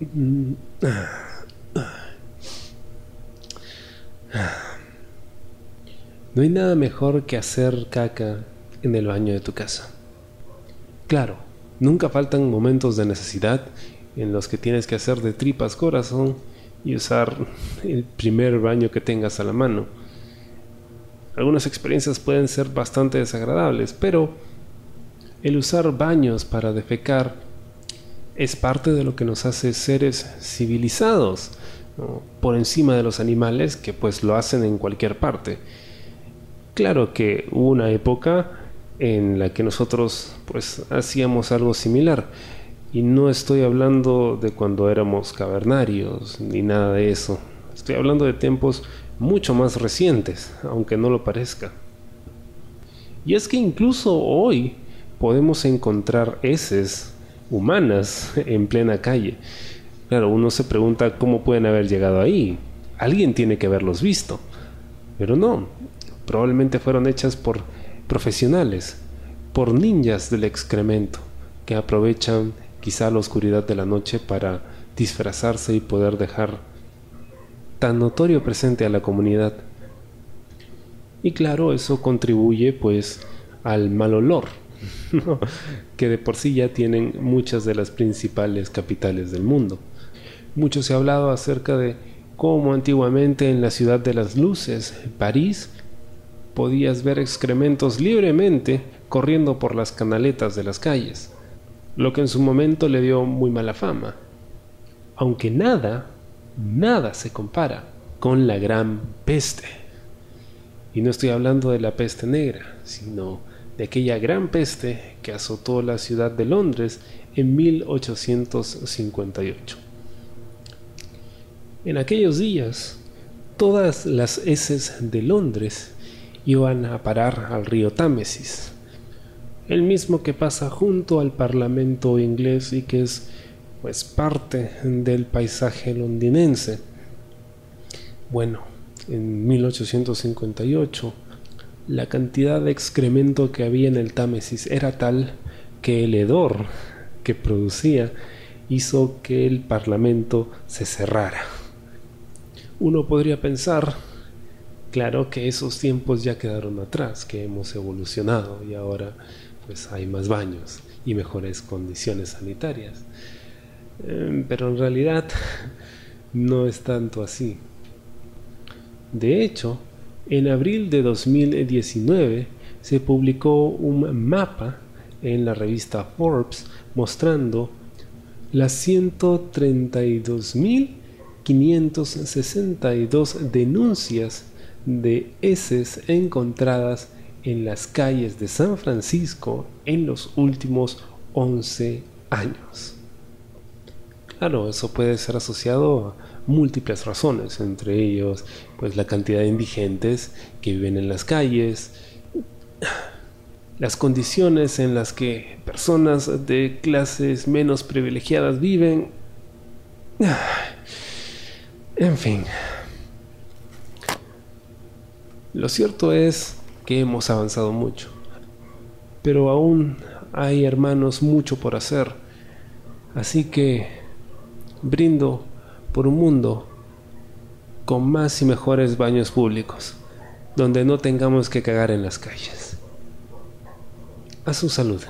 No hay nada mejor que hacer caca en el baño de tu casa. Claro, nunca faltan momentos de necesidad en los que tienes que hacer de tripas corazón y usar el primer baño que tengas a la mano. Algunas experiencias pueden ser bastante desagradables, pero el usar baños para defecar es parte de lo que nos hace seres civilizados, por encima de los animales que pues lo hacen en cualquier parte. Claro que hubo una época en la que nosotros pues hacíamos algo similar, y no estoy hablando de cuando éramos cavernarios, ni nada de eso. Estoy hablando de tiempos mucho más recientes, aunque no lo parezca. Y es que incluso hoy podemos encontrar heces humanas en plena calle. Claro, uno se pregunta cómo pueden haber llegado ahí. Alguien tiene que haberlos visto. Pero no, probablemente fueron hechas por profesionales, por ninjas del excremento, que aprovechan quizá la oscuridad de la noche para disfrazarse y poder dejar tan notorio presente a la comunidad. Y claro, eso contribuye pues al mal olor, que de por sí ya tienen muchas de las principales capitales del mundo. Mucho se ha hablado acerca de cómo antiguamente en la ciudad de las luces, París, podías ver excrementos libremente corriendo por las canaletas de las calles lo que en su momento le dio muy mala fama. Aunque nada, nada se compara con la gran peste. Y no estoy hablando de la peste negra, sino de aquella gran peste que azotó la ciudad de Londres en 1858. En aquellos días, todas las heces de Londres iban a parar al río Támesis, el mismo que pasa junto al Parlamento inglés y que es pues parte del paisaje londinense. Bueno, en 1858 la cantidad de excremento que había en el Támesis era tal que el hedor que producía hizo que el Parlamento se cerrara. Uno podría pensar, claro que esos tiempos ya quedaron atrás, que hemos evolucionado y ahora pues hay más baños y mejores condiciones sanitarias. Em, pero en realidad no es tanto así. De hecho, en abril de 2019 se publicó un mapa en la revista Forbes mostrando las 132.562 denuncias de heces encontradas en las calles de San Francisco en los últimos 11 años. Claro, eso puede ser asociado a múltiples razones, entre ellos pues la cantidad de indigentes que viven en las calles, las condiciones en las que personas de clases menos privilegiadas viven, en fin. Lo cierto es que hemos avanzado mucho. Pero aún hay hermanos mucho por hacer. Así que brindo por un mundo con más y mejores baños públicos, donde no tengamos que cagar en las calles. A su salud.